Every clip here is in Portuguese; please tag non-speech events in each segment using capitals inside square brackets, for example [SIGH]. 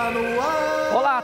Está no ar. Olá,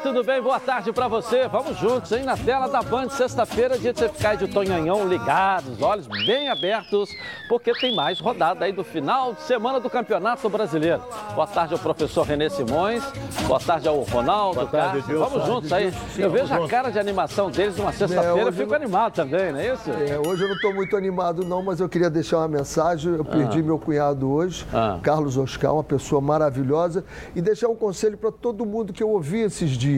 tudo bem? Boa tarde para você. Vamos juntos, hein? Na tela da Band, sexta-feira, dia de você ficar de Tonhanhão ligados, olhos bem abertos, porque tem mais rodada aí do final de semana do Campeonato Brasileiro. Boa tarde ao professor Renê Simões, boa tarde ao Ronaldo, Boa tarde, Carlos. Vamos Edilson. juntos aí. Sim, Eu vejo a cara de animação deles numa É, sexta-feira, eu hoje fico eu- animado também, não é isso? É, hoje eu não estou muito animado, não, mas eu queria deixar uma mensagem. Eu perdi meu cunhado hoje, Ah. Carlos Oscar, uma pessoa maravilhosa, e deixar um conselho para todo mundo que eu ouvi esses dias.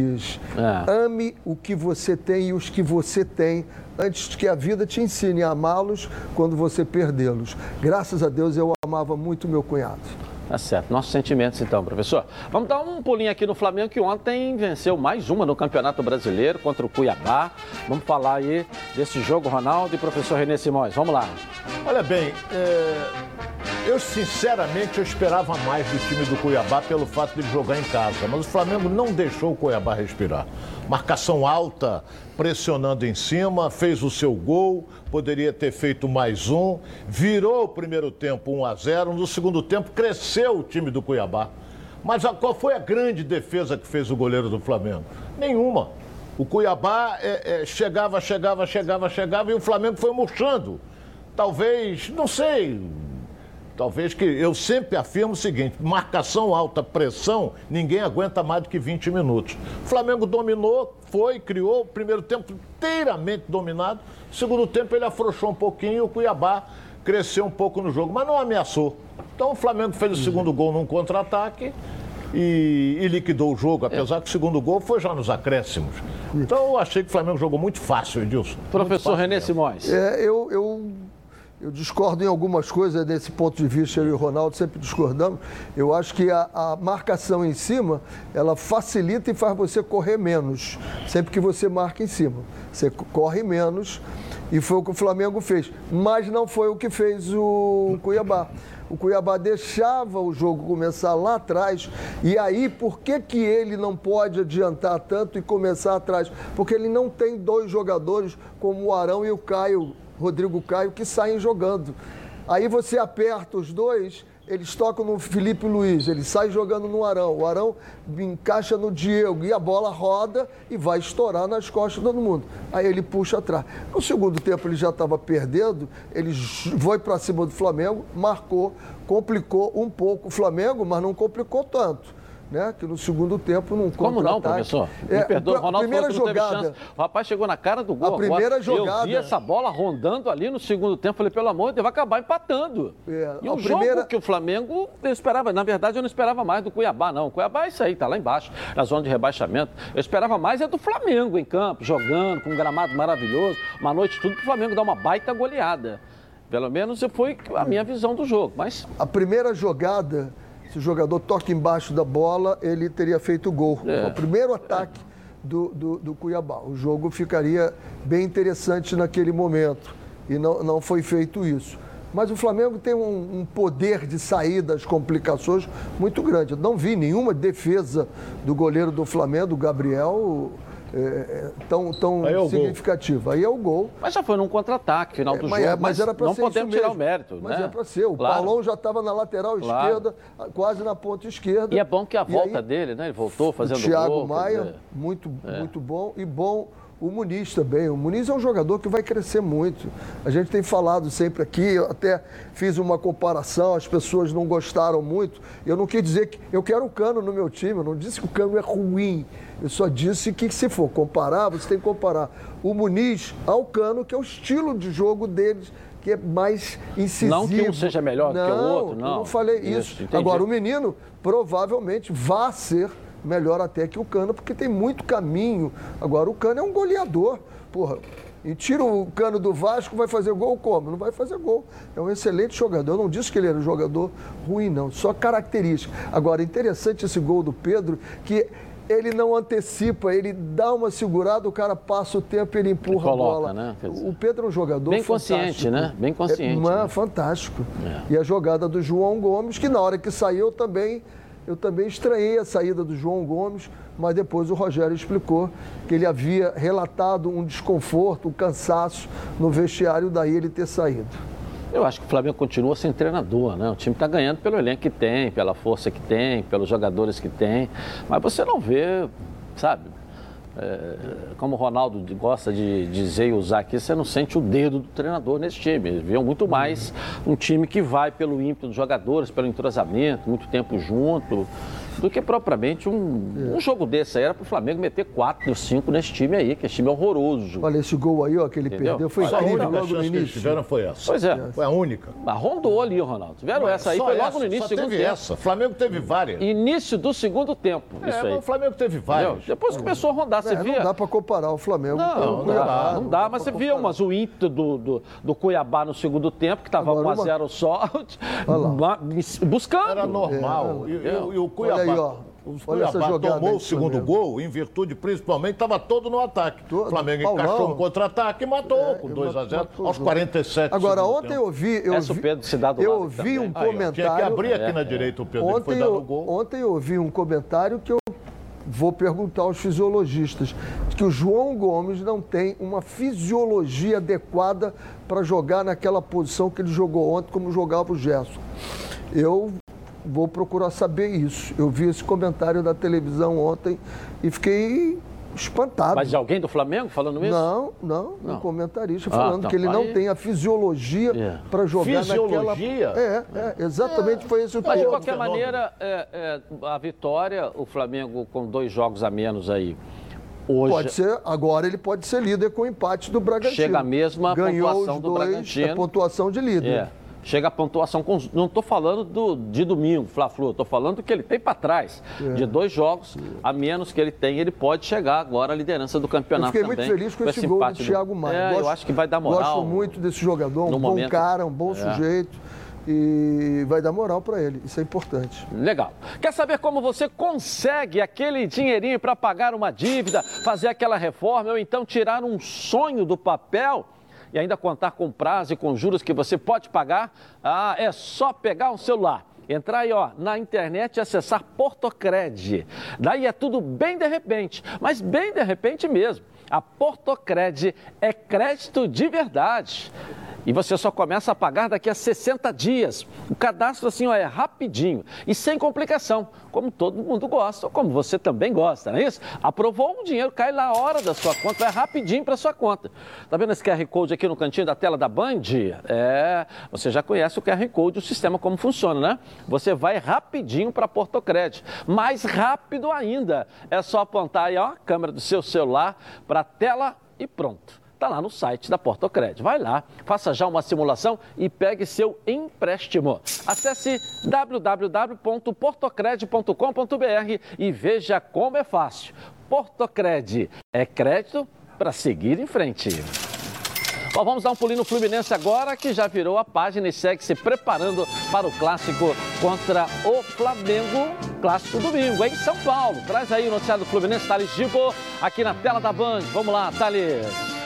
É. Ame o que você tem e os que você tem. Antes que a vida te ensine a amá-los quando você perdê-los. Graças a Deus eu amava muito meu cunhado. Tá certo. Nossos sentimentos, então, professor. Vamos dar um pulinho aqui no Flamengo, que ontem venceu mais uma no Campeonato Brasileiro contra o Cuiabá. Vamos falar aí desse jogo, Ronaldo e professor Renê Simões. Vamos lá. Olha bem, é, eu sinceramente eu esperava mais do time do Cuiabá pelo fato de jogar em casa, mas o Flamengo não deixou o Cuiabá respirar. Marcação alta, pressionando em cima, fez o seu gol, poderia ter feito mais um, virou o primeiro tempo 1 a 0, no segundo tempo cresceu o time do Cuiabá. Mas a- qual foi a grande defesa que fez o goleiro do Flamengo? Nenhuma. O Cuiabá é, é, chegava, chegava, chegava, chegava e o Flamengo foi murchando. Talvez, não sei, talvez que eu sempre afirmo o seguinte: marcação alta, pressão, ninguém aguenta mais do que 20 minutos. O Flamengo dominou, foi, criou, primeiro tempo inteiramente dominado, segundo tempo ele afrouxou um pouquinho e o Cuiabá cresceu um pouco no jogo, mas não ameaçou. Então o Flamengo fez o segundo gol num contra-ataque. E, e liquidou o jogo, apesar que o segundo gol foi já nos acréscimos. Então eu achei que o Flamengo jogou muito fácil, Edilson. Professor fácil mesmo. Simões. É, eu, eu, eu discordo em algumas coisas desse ponto de vista, eu e o Ronaldo sempre discordamos. Eu acho que a, a marcação em cima, ela facilita e faz você correr menos, sempre que você marca em cima. Você co- corre menos e foi o que o Flamengo fez. Mas não foi o que fez o Cuiabá. O Cuiabá deixava o jogo começar lá atrás. E aí, por que, que ele não pode adiantar tanto e começar atrás? Porque ele não tem dois jogadores como o Arão e o Caio, Rodrigo Caio, que saem jogando. Aí você aperta os dois, eles tocam no Felipe Luiz, ele sai jogando no Arão. O Arão encaixa no Diego e a bola roda e vai estourar nas costas de todo mundo. Aí ele puxa atrás. No segundo tempo ele já estava perdendo, ele foi para cima do Flamengo, marcou, complicou um pouco o Flamengo, mas não complicou tanto. Né? Que no segundo tempo não Como não, professor? Me perdoa, o Ronaldo primeira falou jogada, teve chance. O rapaz chegou na cara do gol. A primeira agora. Eu jogada- vi essa bola rondando ali no segundo tempo. Falei, pelo amor de Deus, vai acabar empatando. É, e o primeira- jogo que o Flamengo, eu esperava, na verdade, eu não esperava mais do Cuiabá, não. O Cuiabá é isso aí, tá lá embaixo, na zona de rebaixamento. Eu esperava mais é do Flamengo em campo, jogando, com um gramado maravilhoso. Uma noite tudo pro Flamengo dar uma baita goleada. Pelo menos foi a minha visão do jogo. Mas A primeira jogada, se o jogador toca embaixo da bola, ele teria feito o gol. É. O primeiro ataque do, do, do Cuiabá. O jogo ficaria bem interessante naquele momento. E não, não foi feito isso. Mas o Flamengo tem um, um poder de sair das complicações muito grande. Eu não vi nenhuma defesa do goleiro do Flamengo, Gabriel, é, é, tão, tão Aí é o gol. significativa. Aí é o gol. Mas já foi num contra-ataque, final do mas, jogo. é- mas era para não ser podemos tirar o mérito, Mas né? é para ser. O Claro. Paulão já estava na lateral Claro. esquerda, quase na ponta esquerda. E é bom que a volta aí, dele, né? Ele voltou fazendo o Thiago gol. quer Maia, dizer, muito, muito bom. E bom o Muniz também. O Muniz é um jogador que vai crescer muito. A gente tem falado sempre aqui, eu até fiz uma comparação, as pessoas não gostaram muito. Eu não quis dizer que eu quero o Cano no meu time, eu não disse que o Cano é ruim. Eu só disse que se for comparar, você tem que comparar o Muniz ao Cano, que é o estilo de jogo deles, que é mais incisivo. Não que um seja melhor do que o outro, não. Eu não falei Isso, isso. Agora, o menino provavelmente vai ser melhor até que o Cano, porque tem muito caminho. Agora, o Cano é um goleador. Porra, e tira o Cano do Vasco, vai fazer gol como? Não vai fazer gol. É um excelente jogador. Eu não disse que ele era um jogador ruim, não. Só característica. Agora, interessante esse gol do Pedro, que ele não antecipa, ele dá uma segurada, o cara passa o tempo e ele empurra Coloca, a bola. né? O Pedro é um jogador bem fantástico. consciente, né? Bem consciente, É, né? fantástico. É. E a jogada do João Gomes, que na hora que saiu também, eu também estranhei a saída do João Gomes, mas depois o Rogério explicou que ele havia relatado um desconforto, um cansaço no vestiário, daí ele ter saído. Eu acho que o Flamengo continua sem treinador, né? O time está ganhando pelo elenco que tem, pela força que tem, pelos jogadores que tem. Mas você não vê, sabe? É, como o Ronaldo gosta de dizer e usar aqui, você não sente o dedo do treinador nesse time. Eles muito mais um time que vai pelo ímpeto dos jogadores, pelo entrosamento, muito tempo junto do que propriamente um, um jogo desse aí. Era para o Flamengo meter 4 ou 5 nesse time aí, que esse time é horroroso. Olha, esse gol aí, ó, que ele Entendeu? perdeu, foi Só incrível logo no início. Que tiveram foi essa. Pois é. Foi a única. Mas rondou ali, Ronaldo. Tiveram mas essa aí, foi logo essa, no início do segundo teve tempo. essa. Flamengo teve várias. Início do segundo tempo, é, isso aí. o Flamengo teve várias. Entendeu? Depois começou a rondar, você é, via... Não dá para comparar o Flamengo não, com o Cuiabá. Não, não, não dá, mas você via umas, o ímpeto do, do, do Cuiabá no segundo tempo, que estava 1x0 uma... só, [LAUGHS] buscando. Era normal. É, e o Cuiabá... Olha aí, ó. O Cuiabá tomou o segundo gol em virtude, principalmente, estava todo no ataque. O Flamengo Paulão. encaixou um contra-ataque e matou é, com 2 a 0 aos 47 Agora, ontem eu vi... Eu vi, Pedro se dá do eu vi um comentário... Tinha que abrir aqui é, na direita o Pedro, ontem foi o gol. Ontem eu vi um comentário que eu vou perguntar aos fisiologistas, que o João Gomes não tem uma fisiologia adequada para jogar naquela posição que ele jogou ontem, como jogava o Gerson. Eu vou procurar saber isso. Eu vi esse comentário da televisão ontem e fiquei espantado. Mas de alguém do Flamengo falando isso? Não, não, não. um comentarista ah, falando então, que ele aí... não tem a fisiologia. É. para jogar fisiologia? naquela... É, é exatamente é. foi esse o Mas de qualquer maneira, é, é, a vitória, o Flamengo com dois jogos a menos aí, Hoje, pode ser, agora ele pode ser líder com o empate do Bragantino. Chega a mesma Ganhou pontuação do dois, Bragantino. A pontuação de líder. É chega a pontuação. Não estou falando do, de domingo, Fla-Flu, estou falando do que ele tem para trás. É. De dois jogos, a menos que ele tem, ele pode chegar agora à liderança do campeonato. Eu fiquei também, muito feliz com, com esse, esse gol do Thiago Maia. É, gosto, eu acho que vai dar moral. Gosto muito desse jogador, um bom momento. cara, um bom é. sujeito e vai dar moral para ele. Isso é importante. Legal. Quer saber como você consegue aquele dinheirinho para pagar uma dívida, fazer aquela reforma ou então tirar um sonho do papel? E ainda contar com prazo e com juros que você pode pagar, ah, é só pegar um celular. Entrar aí ó, na internet e acessar Portocred. Daí é tudo bem de repente, mas bem de repente mesmo. A Portocred é crédito de verdade. E você só começa a pagar daqui a 60 dias. O cadastro assim ó, é rapidinho e sem complicação, como todo mundo gosta, como você também gosta, não é isso? Aprovou, o dinheiro cai na hora da sua conta, vai rapidinho para sua conta. Tá vendo esse QR Code aqui no cantinho da tela da Band? É, você já conhece o QR Code, o sistema como funciona, né? Você vai rapidinho para Portocred. Mais rápido ainda, é só apontar aí ó, a câmera do seu celular para a tela e pronto está lá no site da Portocred. Vai lá, faça já uma simulação e pegue seu empréstimo. Acesse www.portocred.com.br e veja como é fácil. Portocred é crédito para seguir em frente. Bom, vamos dar um pulinho no Fluminense agora, que já virou a página e segue se preparando para o clássico contra o Flamengo, clássico domingo, em São Paulo. Traz aí o noticiário do Fluminense, Thales Gibo, aqui na tela da Band. Vamos lá, Thales.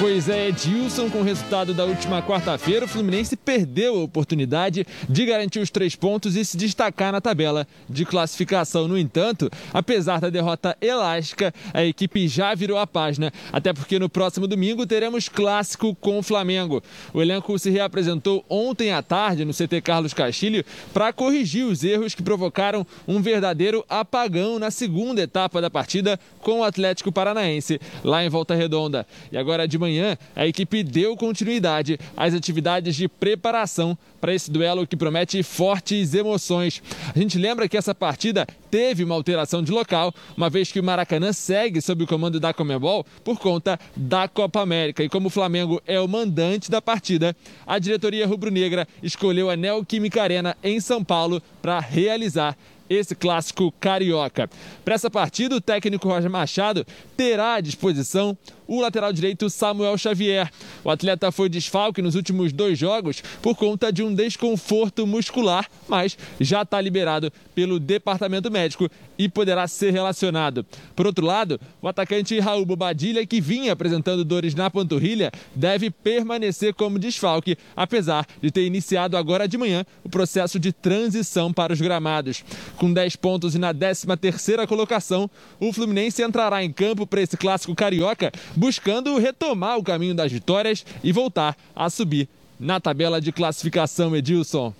Pois é, Edilson, com o resultado da última quarta-feira, o Fluminense perdeu a oportunidade de garantir os três pontos e se destacar na tabela de classificação. No entanto, apesar da derrota elástica, a equipe já virou a página, até porque no próximo domingo teremos clássico com o Flamengo. O elenco se reapresentou ontem à tarde no CT Carlos Castilho para corrigir os erros que provocaram um verdadeiro apagão na segunda etapa da partida com o Atlético Paranaense, lá em Volta Redonda. E agora de manhã manhã, a equipe deu continuidade às atividades de preparação para esse duelo que promete fortes emoções. A gente lembra que essa partida teve uma alteração de local, uma vez que o Maracanã segue sob o comando da Comebol por conta da Copa América. E como o Flamengo é o mandante da partida, a diretoria rubro-negra escolheu a Neoquímica Arena em São Paulo para realizar esse clássico carioca. Para essa partida, o técnico Roger Machado terá à disposição o lateral direito Samuel Xavier. O atleta foi desfalque nos últimos dois jogos por conta de um desconforto muscular, mas já está liberado pelo departamento médico e poderá ser relacionado. Por outro lado, o atacante Raul Bobadilha, que vinha apresentando dores na panturrilha, deve permanecer como desfalque, apesar de ter iniciado agora de manhã o processo de transição para os gramados. Com 10 pontos e na 13ª colocação, o Fluminense entrará em campo para esse clássico carioca, buscando retomar o caminho das vitórias e voltar a subir na tabela de classificação, Edilson.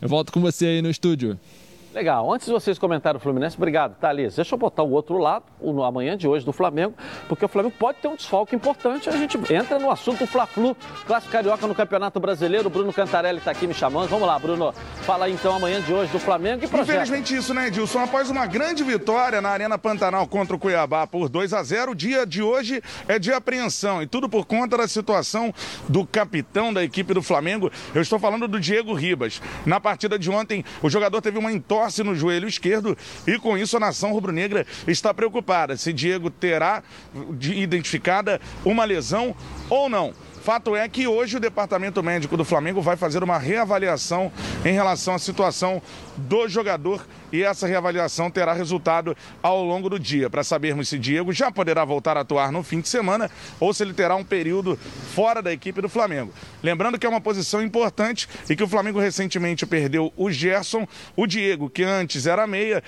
Eu volto com você aí no estúdio. Legal. Antes de vocês comentarem o Fluminense, obrigado, Thalys. Deixa eu botar o outro lado, o amanhã de hoje do Flamengo, porque o Flamengo pode ter um desfalque importante. A gente entra no assunto Fla-Flu, clássico carioca no Campeonato Brasileiro. O Bruno Cantarelli está aqui me chamando. Vamos lá, Bruno. Fala aí então amanhã de hoje do Flamengo e projeto. Infelizmente isso, né, Edilson? Após uma grande vitória na Arena Pantanal contra o Cuiabá por 2 a 0, o dia de hoje é de apreensão e tudo por conta da situação do capitão da equipe do Flamengo. Eu estou falando do Diego Ribas. Na partida de ontem, o jogador teve uma entorse torce no joelho esquerdo e com isso a nação rubro-negra está preocupada se Diego terá identificada uma lesão ou não. Fato é que hoje o departamento médico do Flamengo vai fazer uma reavaliação em relação à situação do jogador e essa reavaliação terá resultado ao longo do dia para sabermos se Diego já poderá voltar a atuar no fim de semana ou se ele terá um período fora da equipe do Flamengo. Lembrando que é uma posição importante e que o Flamengo recentemente perdeu o Gerson, o Diego, que antes era meia,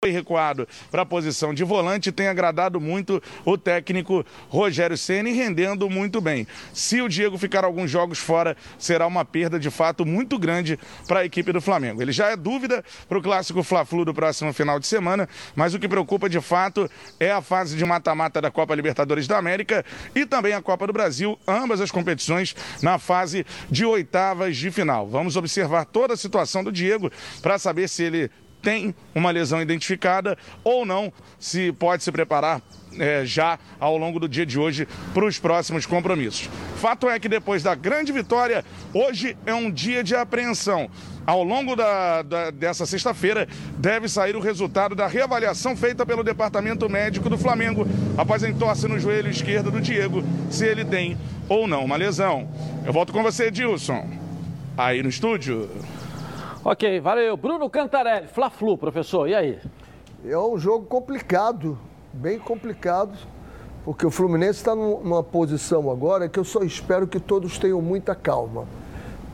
foi recuado para a posição de volante tem agradado muito o técnico Rogério Ceni rendendo muito bem. Se o Diego ficar alguns jogos fora, será uma perda de fato muito grande para a equipe do Flamengo. Ele já é dúvida para o clássico Fla-Flu do próximo final de semana, mas o que preocupa de fato é a fase de mata-mata da Copa Libertadores da América e também a Copa do Brasil, ambas as competições na fase de oitavas de final. Vamos observar toda a situação do Diego para saber se ele tem uma lesão identificada ou não, se pode se preparar é, já ao longo do dia de hoje para os próximos compromissos. Fato é que depois da grande vitória, hoje é um dia de apreensão. Ao longo da, da, dessa sexta-feira, deve sair o resultado da reavaliação feita pelo Departamento Médico do Flamengo após a entorse no joelho esquerdo do Diego, se ele tem ou não uma lesão. Eu volto com você, Dilson. Aí no estúdio. Ok, valeu. Bruno Cantarelli, Fla-Flu, professor, e aí? É um jogo complicado, bem complicado, porque o Fluminense está numa posição agora que eu só espero que todos tenham muita calma.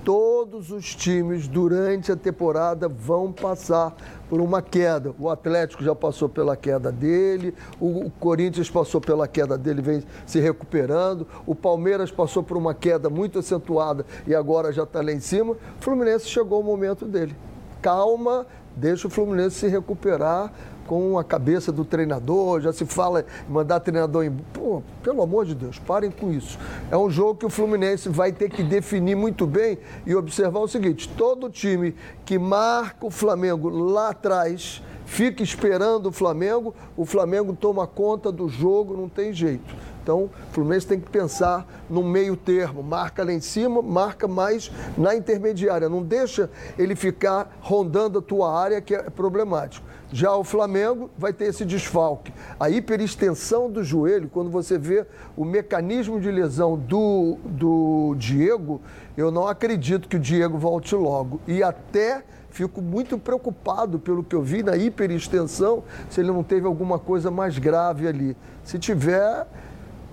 Todos os times durante a temporada vão passar por uma queda. O Atlético já passou pela queda dele, o Corinthians passou pela queda dele, vem se recuperando, o Palmeiras passou por uma queda muito acentuada e agora já está lá em cima. O Fluminense chegou o momento dele. Calma, deixa o Fluminense se recuperar com a cabeça do treinador, já se fala em mandar treinador em. Pô, pelo amor de Deus, parem com isso. É um jogo que o Fluminense vai ter que definir muito bem e observar o seguinte: todo time que marca o Flamengo lá atrás fica esperando o Flamengo, o Flamengo toma conta do jogo, não tem jeito. Então, o Fluminense tem que pensar no meio termo, marca lá em cima, marca mais na intermediária, não deixa ele ficar rondando a tua área que é problemático. Já o Flamengo vai ter esse desfalque. A hiperextensão do joelho, quando você vê o mecanismo de lesão do, do Diego, eu não acredito que o Diego volte logo. E até fico muito preocupado pelo que eu vi na hiperextensão, se ele não teve alguma coisa mais grave ali. Se tiver,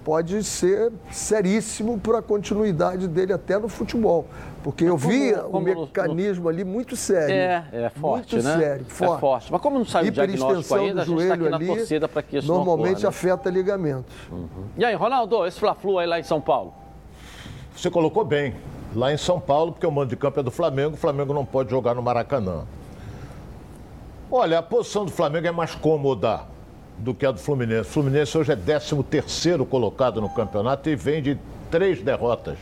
pode ser seríssimo para a continuidade dele até no futebol. Porque eu vi o mecanismo no... ali muito sério. É, é forte, muito né? sério, forte. É forte. Mas como não saiu o diagnóstico ainda, a gente está aqui na torcida para que isso Normalmente ocorra, né? afeta ligamentos. Uhum. E aí, Ronaldo, esse Fla-Flu aí lá em São Paulo? Você colocou bem. Lá em São Paulo, porque o mando de campo é do Flamengo, o Flamengo não pode jogar no Maracanã. Olha, a posição do Flamengo é mais cômoda do que a do Fluminense. O Fluminense hoje é 13 terceiro colocado no campeonato e vem de três derrotas.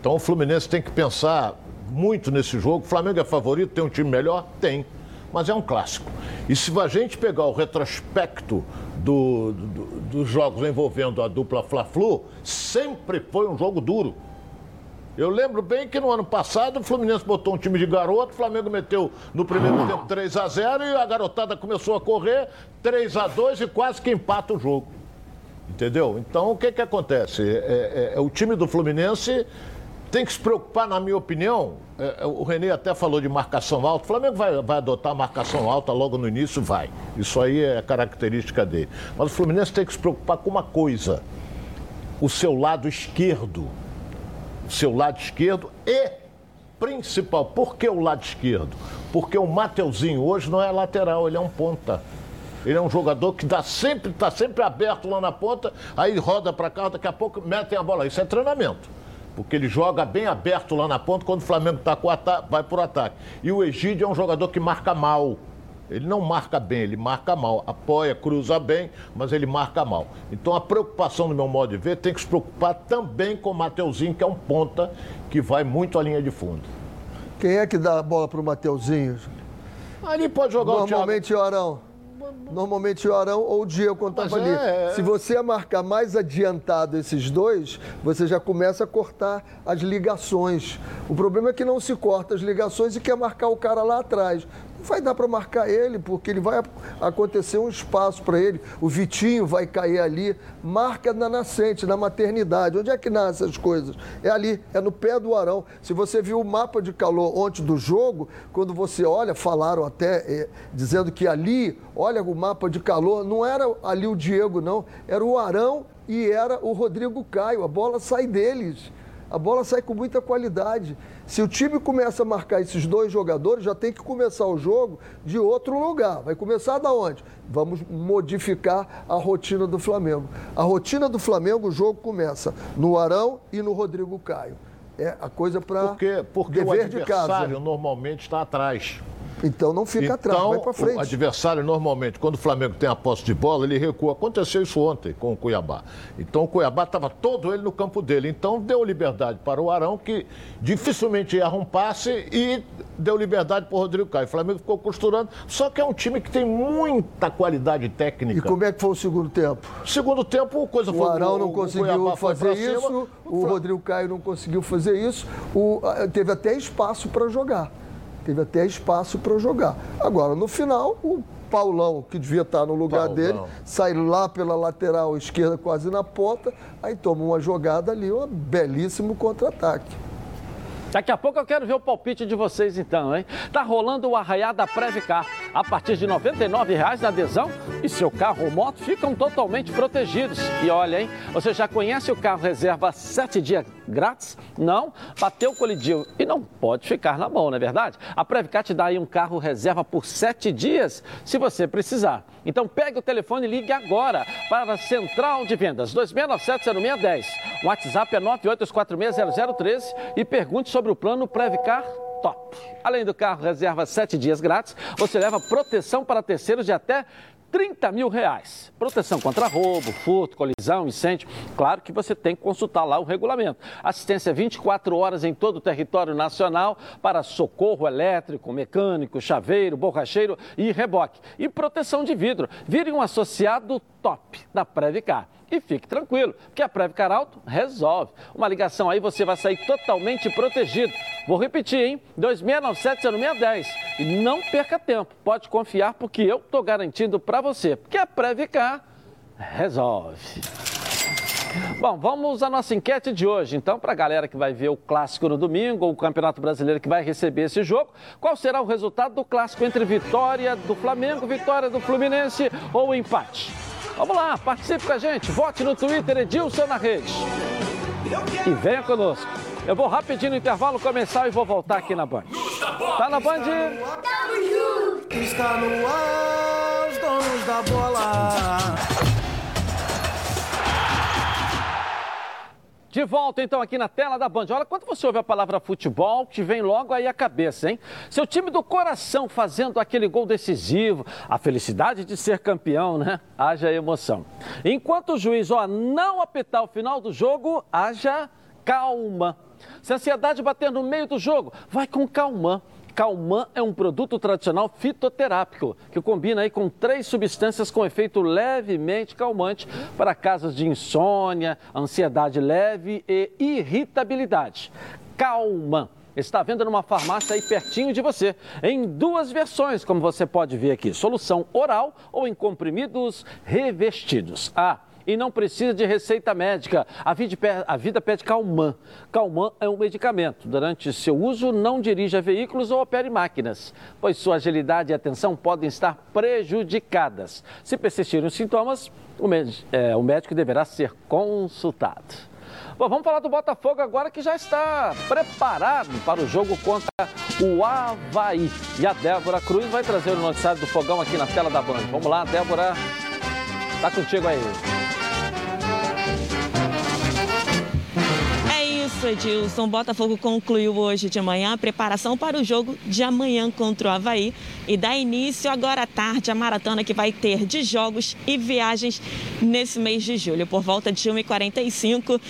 Então o Fluminense tem que pensar muito nesse jogo. O Flamengo é favorito, tem um time melhor? Tem. Mas é um clássico. E se a gente pegar o retrospecto do, do, dos jogos envolvendo a dupla Fla-Flu, sempre foi um jogo duro. Eu lembro bem que no ano passado o Fluminense botou um time de garoto, o Flamengo meteu no primeiro tempo 3 a 0 e a garotada começou a correr 3 a 2 e quase que empata o jogo. Entendeu? Então o que, que acontece? É, é, é, o time do Fluminense tem que se preocupar, na minha opinião. É, é, o Renê até falou de marcação alta. O Flamengo vai, vai adotar marcação alta logo no início? Vai. Isso aí é característica dele. Mas o Fluminense tem que se preocupar com uma coisa: o seu lado esquerdo seu lado esquerdo e principal. Por que o lado esquerdo? Porque o Mateuzinho hoje não é lateral, ele é um ponta. Ele é um jogador que dá sempre, está sempre aberto lá na ponta, aí roda para cá, daqui a pouco metem a bola. Isso é treinamento. Porque ele joga bem aberto lá na ponta quando o Flamengo tá com vai por ataque. E o Egídio é um jogador que marca mal. Ele não marca bem, ele marca mal. Apoia, cruza bem, mas ele marca mal. Então a preocupação, no meu modo de ver, tem que se preocupar também com o Mateuzinho, que é um ponta que vai muito à linha de fundo. Quem é que dá a bola para o Mateuzinho? Ali pode jogar Normalmente o Thiago. Normalmente o Arão. Normalmente o Arão ou o Diego quando estava ali. É, é... Se você marcar mais adiantado esses dois, você já começa a cortar as ligações. O problema é que não se corta as ligações e quer marcar o cara lá atrás vai dar para marcar ele, porque ele vai acontecer um espaço para ele. O Vitinho vai cair ali. Marca na nascente, na maternidade. Onde é que nascem as coisas? É ali, é no pé do Arão. Se você viu o mapa de calor ontem do jogo, quando você olha, falaram até é, dizendo que ali, olha o mapa de calor, não era ali o Diego, não. Era o Arão e era o Rodrigo Caio. A bola sai deles. A bola sai com muita qualidade. Se o time começa a marcar esses dois jogadores, já tem que começar o jogo de outro lugar. Vai começar da onde? Vamos modificar a rotina do Flamengo. A rotina do Flamengo, o jogo começa no Arão e no Rodrigo Caio. É a coisa para porque, porque dever o adversário de casa. normalmente está atrás. Então não fica então, atrás, vai para frente. O adversário, normalmente, quando o Flamengo tem a posse de bola, ele recua. Aconteceu isso ontem com o Cuiabá. Então o Cuiabá estava todo ele no campo dele. Então deu liberdade para o Arão, que dificilmente ia um passe, e deu liberdade para o Rodrigo Caio. O Flamengo ficou costurando. Só que é um time que tem muita qualidade técnica. E como é que foi o segundo tempo? Segundo tempo, coisa o foi. O Arão não conseguiu fazer isso, cima, o, o Rodrigo Caio não conseguiu fazer isso. O, teve até espaço para jogar teve até espaço para jogar. Agora, no final, o Paulão, que devia estar no lugar Paulão. dele, sai lá pela lateral esquerda, quase na ponta, aí toma uma jogada ali, um belíssimo contra-ataque. Daqui a pouco eu quero ver o palpite de vocês então, hein? Tá rolando o Arraiá da Previcar. A partir de R$ 99,00 na adesão e seu carro ou moto ficam totalmente protegidos. E olha, hein? Você já conhece o carro reserva 7 dias grátis? Não? Bateu, colidiu e não pode ficar na mão, não é verdade? A Previcar te dá aí um carro reserva por 7 dias, se você precisar. Então pegue o telefone e ligue agora para a Central de Vendas 2697-0610. O WhatsApp é 982460013 e pergunte sobre o plano Previcar Top. Além do carro reserva 7 dias grátis, você leva proteção para terceiros de até 30 mil reais. Proteção contra roubo, furto, colisão, incêndio. Claro que você tem que consultar lá o regulamento. Assistência 24 horas em todo o território nacional para socorro elétrico, mecânico, chaveiro, borracheiro e reboque. E proteção de vidro. Vire um associado top da Previcar. E fique tranquilo, que a Previcar Alto resolve. Uma ligação aí você vai sair totalmente protegido. Vou repetir, hein? 2697-0610. E não perca tempo, pode confiar porque eu estou garantindo para você. Porque a Previcar resolve. Bom, vamos à nossa enquete de hoje. Então, para a galera que vai ver o clássico no domingo, ou o Campeonato Brasileiro que vai receber esse jogo, qual será o resultado do clássico entre vitória do Flamengo, vitória do Fluminense ou empate? Vamos lá, participe com a gente, vote no Twitter Edilson na rede. E venha conosco. Eu vou rapidinho no intervalo começar e vou voltar aqui na Band. Tá na Band? Está no ar, os donos da bola. De volta então aqui na tela da Band. Olha, quando você ouve a palavra futebol, te vem logo aí a cabeça, hein? Seu time do coração fazendo aquele gol decisivo, a felicidade de ser campeão, né? Haja emoção. Enquanto o juiz, ó, não apitar o final do jogo, haja calma. Se a ansiedade bater no meio do jogo, vai com calma. Calman é um produto tradicional fitoterápico que combina aí com três substâncias com efeito levemente calmante para casos de insônia, ansiedade leve e irritabilidade. Calman está vendo numa farmácia aí pertinho de você, em duas versões, como você pode ver aqui: solução oral ou em comprimidos revestidos. Ah, e não precisa de receita médica. A vida, a vida pede Calman. Calman é um medicamento. Durante seu uso, não dirija veículos ou opere máquinas, pois sua agilidade e atenção podem estar prejudicadas. Se persistirem os sintomas, o, é, o médico deverá ser consultado. Bom, vamos falar do Botafogo agora que já está preparado para o jogo contra o Havaí. E a Débora Cruz vai trazer o noticiário do fogão aqui na tela da Band. Vamos lá, Débora. Tá contigo aí. Isso, Edilson. Botafogo concluiu hoje de manhã a preparação para o jogo de amanhã contra o Havaí e dá início agora à tarde a maratona que vai ter de jogos e viagens nesse mês de julho. Por volta de 1h45,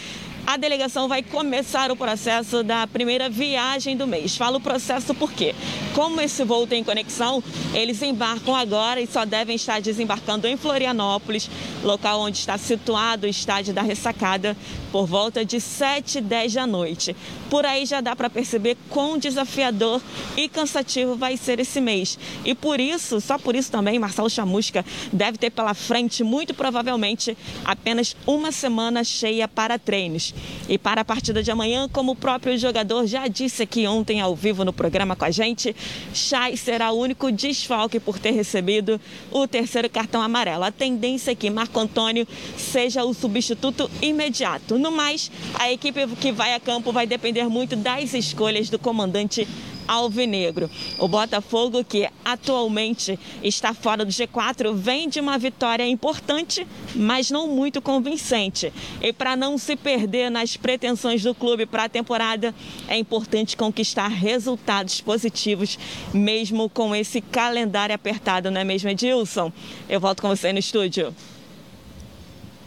a delegação vai começar o processo da primeira viagem do mês. Falo processo porque, como esse voo tem conexão, eles embarcam agora e só devem estar desembarcando em Florianópolis, local onde está situado o estádio da ressacada, por volta de 7 e 10 da noite. Por aí já dá para perceber quão desafiador e cansativo vai ser esse mês. E por isso, só por isso também, Marcelo Chamusca deve ter pela frente, muito provavelmente, apenas uma semana cheia para treinos. E para a partida de amanhã, como o próprio jogador já disse aqui ontem ao vivo no programa com a gente, Chay será o único desfalque por ter recebido o terceiro cartão amarelo. A tendência é que Marco Antônio seja o substituto imediato. No mais, a equipe que vai a campo vai depender muito das escolhas do comandante alvinegro. O Botafogo, que atualmente está fora do G4, vem de uma vitória importante, mas não muito convincente. E para não se perder nas pretensões do clube para a temporada, é importante conquistar resultados positivos, mesmo com esse calendário apertado, não é mesmo, Edilson? Eu volto com você no estúdio.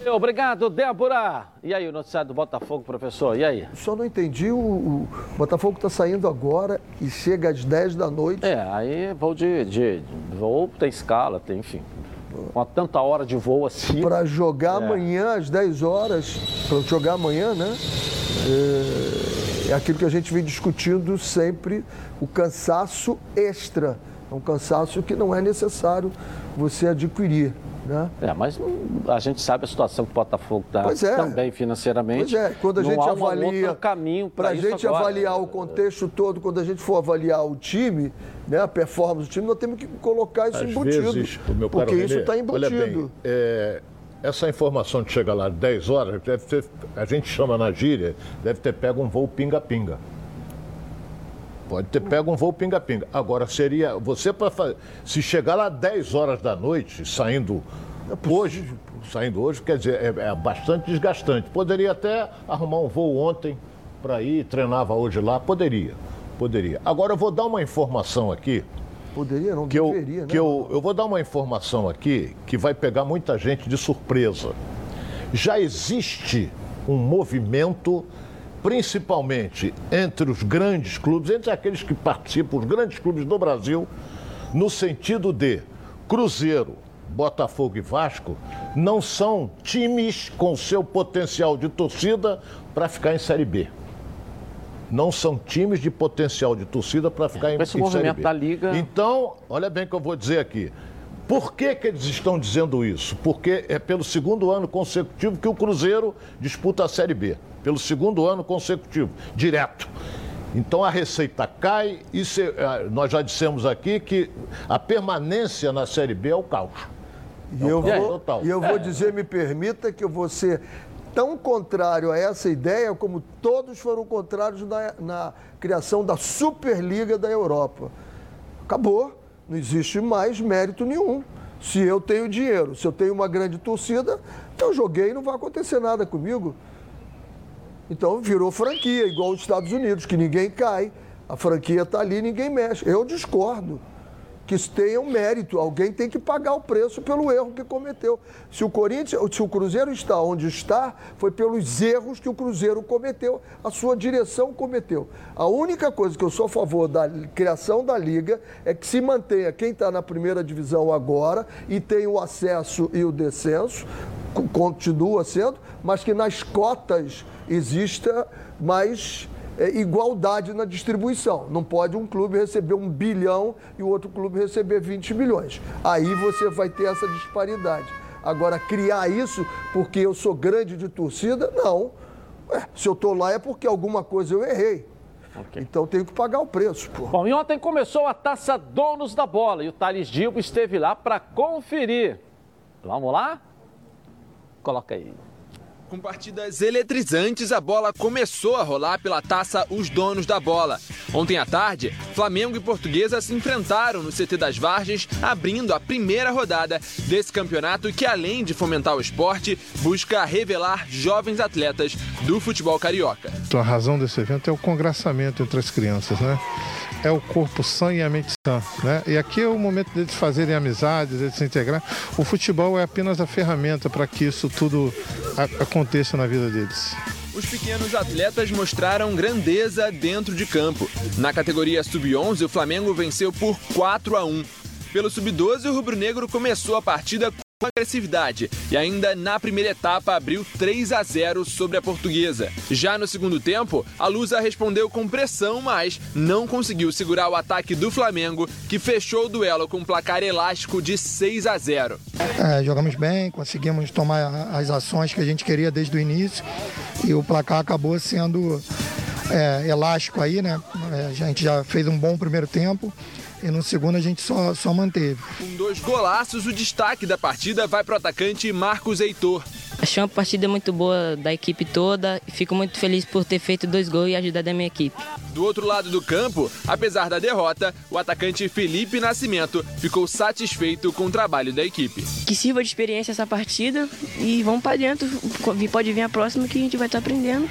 Obrigado, Débora. E aí, o noticiário do Botafogo, professor? E aí? Só não entendi, o, o Botafogo está saindo agora e chega às 10 da noite. É, aí voo de, de, de voo, tem escala, tem, enfim. Com tanta hora de voo assim. Para jogar é. amanhã às 10 horas, para jogar amanhã, né? É, é aquilo que a gente vem discutindo sempre, o cansaço extra. É um cansaço que não é necessário você adquirir. Né? É, mas a gente sabe a situação que o Botafogo está é. também financeiramente. Pois é, quando a gente avalia. Um caminho para a gente agora. avaliar o contexto todo, quando a gente for avaliar o time, né, a performance do time, nós temos que colocar isso Às embutido. Vezes, o meu porque isso está embutido. Olha bem, é, essa informação de chegar lá 10 horas, deve ter, a gente chama na gíria, deve ter pego um voo pinga-pinga. Pode ter pego um voo pinga-pinga. Agora, seria. Você para fazer. Se chegar lá 10 horas da noite, saindo é hoje, saindo hoje, quer dizer, é, é, bastante desgastante. Poderia até arrumar um voo ontem para ir, treinava hoje lá. Poderia. Poderia. Agora eu vou dar uma informação aqui. Poderia, não que deveria, eu, né? Que eu, eu vou dar uma informação aqui que vai pegar muita gente de surpresa. Já existe um movimento principalmente entre os grandes clubes, entre aqueles que participam, os grandes clubes do Brasil, no sentido de Cruzeiro, Botafogo e Vasco não são times com seu potencial de torcida para ficar em Série B. Não são times de potencial de torcida para ficar em, Esse em Série B. da Liga. Então, olha bem o que eu vou dizer aqui. Por que, que eles estão dizendo isso? Porque é pelo segundo ano consecutivo que o Cruzeiro disputa a Série B. Pelo segundo ano consecutivo, direto. Então a receita cai e se, eh, nós já dissemos aqui que a permanência na Série B é o caos. E, é eu, vou, e eu vou dizer, me permita, que eu vou ser tão contrário a essa ideia como todos foram contrários na, na criação da Superliga da Europa. Acabou não existe mais mérito nenhum. Se eu tenho dinheiro, se eu tenho uma grande torcida, eu joguei e não vai acontecer nada comigo. Então virou franquia, igual os Estados Unidos, que ninguém cai, a franquia está ali, ninguém mexe. Eu discordo que isso tenha um mérito. Alguém tem que pagar o preço pelo erro que cometeu. Se o Corinthians, se o Cruzeiro está onde está, foi pelos erros que o Cruzeiro cometeu, a sua direção cometeu. A única coisa que eu sou a favor da criação da liga é que se mantenha quem está na primeira divisão agora e tem o acesso e o descenso, continua sendo, mas que nas cotas exista mais é, igualdade na distribuição. Não pode um clube receber um bilhão e o outro clube receber 20 milhões. Aí você vai ter essa disparidade. Agora, criar isso porque eu sou grande de torcida, não. Ué, se eu estou lá é porque alguma coisa eu errei. Okay. Então tenho que pagar o preço. Pô. Bom, e ontem começou a taça Donos da Bola e o Thales Dilbo esteve lá para conferir. Vamos lá? Coloca aí. Com partidas eletrizantes, a bola começou a rolar pela taça Os Donos da Bola. Ontem à tarde, Flamengo e Portuguesa se enfrentaram no CT das Vargens, abrindo a primeira rodada desse campeonato que, além de fomentar o esporte, busca revelar jovens atletas do futebol carioca. A razão desse evento é o congraçamento entre as crianças, né? É o corpo sã e a mente sã. Né? E aqui é o momento deles fazerem amizades, deles se integrar. O futebol é apenas a ferramenta para que isso tudo aconteça na vida deles. Os pequenos atletas mostraram grandeza dentro de campo. Na categoria sub-11, o Flamengo venceu por 4 a 1. Pelo sub-12, o rubro-negro começou a partida com agressividade e ainda na primeira etapa abriu 3 a 0 sobre a portuguesa. Já no segundo tempo, a Lusa respondeu com pressão, mas não conseguiu segurar o ataque do Flamengo, que fechou o duelo com um placar elástico de 6 a 0. É, jogamos bem, conseguimos tomar as ações que a gente queria desde o início e o placar acabou sendo é, elástico aí, né? É, a gente já fez um bom primeiro tempo e no segundo a gente só, só manteve. Com dois golaços, o destaque da partida vai para o atacante Marcos Heitor. Achei uma partida muito boa da equipe toda e fico muito feliz por ter feito dois gols e ajudado a minha equipe. Do outro lado do campo, apesar da derrota, o atacante Felipe Nascimento ficou satisfeito com o trabalho da equipe. Que sirva de experiência essa partida e vamos para dentro. Pode vir a próxima que a gente vai estar aprendendo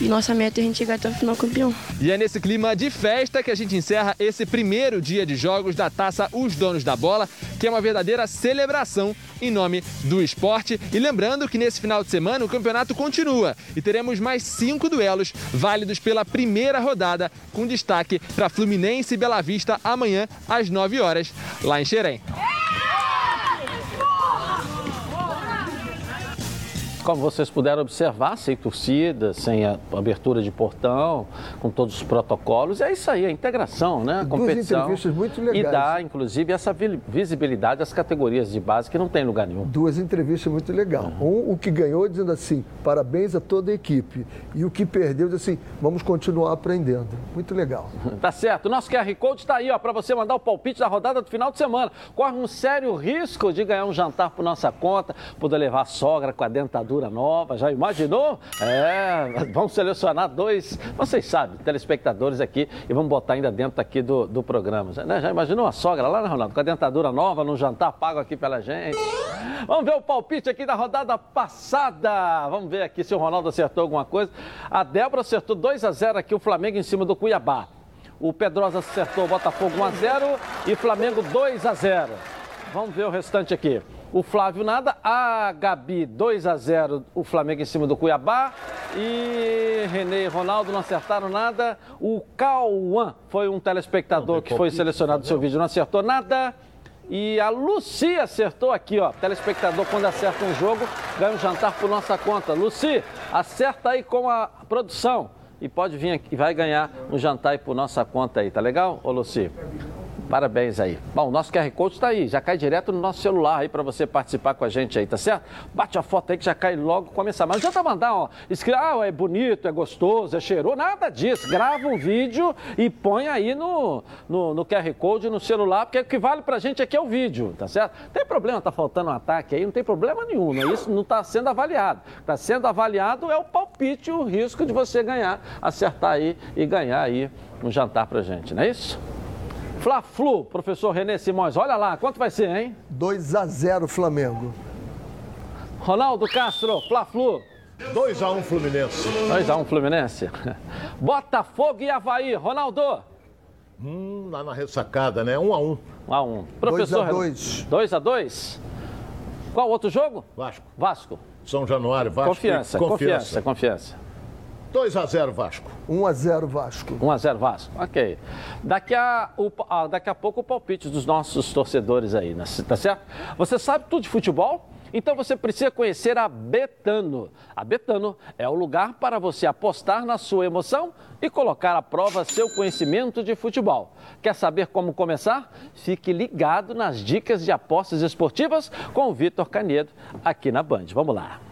e nossa meta é a gente chegar até o final campeão. E é nesse clima de festa que a gente encerra esse primeiro dia de jogos da taça Os Donos da Bola, que é uma verdadeira celebração em nome do esporte. E lembrando que nesse final de semana o campeonato continua e teremos mais cinco duelos válidos pela primeira rodada, com destaque para Fluminense e Bela Vista amanhã às 9 horas, lá em Xerém. Como vocês puderam observar, sem torcida, sem abertura de portão, com todos os protocolos. É isso aí, a integração, né? A competição. Duas entrevistas muito legais. E dá, inclusive, essa visibilidade às categorias de base que não tem lugar nenhum. Duas entrevistas muito legais. Uhum. Um, o que ganhou dizendo assim, parabéns a toda a equipe. E o que perdeu dizendo assim, vamos continuar aprendendo. Muito legal. [LAUGHS] tá certo. O nosso QR Code está aí, ó, para você mandar o palpite da rodada do final de semana. Corre um sério risco de ganhar um jantar por nossa conta, poder levar a sogra com a dentadura nova, já imaginou? É, vamos selecionar dois, vocês sabem, telespectadores aqui e vamos botar ainda dentro aqui do, do programa. Né? Já imaginou a sogra lá, né, Ronaldo? Com a dentadura nova, num jantar pago aqui pela gente. Vamos ver o palpite aqui da rodada passada. Vamos ver aqui se o Ronaldo acertou alguma coisa. A Débora acertou 2 a 0 aqui, o Flamengo em cima do Cuiabá. O Pedrosa acertou o Botafogo 1 a 0 e Flamengo 2 a 0. Vamos ver o restante aqui o Flávio nada. A Gabi 2 a 0 o Flamengo em cima do Cuiabá. E Renê e Ronaldo não acertaram nada. O Cauã foi um telespectador que foi selecionado no seu vídeo, não acertou nada. E a Luci acertou aqui, ó. Telespectador, quando acerta um jogo, ganha um jantar por nossa conta. Luci, acerta aí com a produção. E pode vir aqui, vai ganhar um jantar aí por nossa conta aí, tá legal, ô Luci? Parabéns aí. Bom, o nosso QR Code está aí, já cai direto no nosso celular aí para você participar com a gente aí, tá certo? Bate a foto aí que já cai logo com a mensagem. Mas não adianta mandar, ó, escreve, ah, é bonito, é gostoso, é cheiroso, nada disso. Grava um vídeo e põe aí no, no, no QR Code no celular, porque o que vale pra gente aqui é o vídeo, tá certo? Tem problema, tá faltando um ataque aí, não tem problema nenhum, né? isso não está sendo avaliado. Está sendo avaliado é o palpite, o risco de você ganhar, acertar aí e ganhar aí um jantar pra gente, não é isso? Fla-Flu, professor Renê Simões, olha lá, quanto vai ser, hein? 2 a 0 Flamengo. Ronaldo Castro, Fla-Flu. 2 a 1 Fluminense. 2 a 1 Fluminense. [LAUGHS] Botafogo e Havaí, Ronaldo. Hum, lá na ressacada, né? 1 a 1 1 a 1 Professor 2 a 2 2 a 2 Qual outro jogo? Vasco. Vasco. São Januário, Vasco. Confiança, confiança, confiança. confiança. 2 a 0 Vasco. 1 a 0 Vasco. 1 a 0 Vasco. Ok. Daqui a, o, daqui a pouco o palpite dos nossos torcedores aí, né? tá certo? Você sabe tudo de futebol? Então você precisa conhecer a Betano. A Betano é o lugar para você apostar na sua emoção e colocar à prova seu conhecimento de futebol. Quer saber como começar? Fique ligado nas dicas de apostas esportivas com o Vitor Canedo aqui na Band. Vamos lá.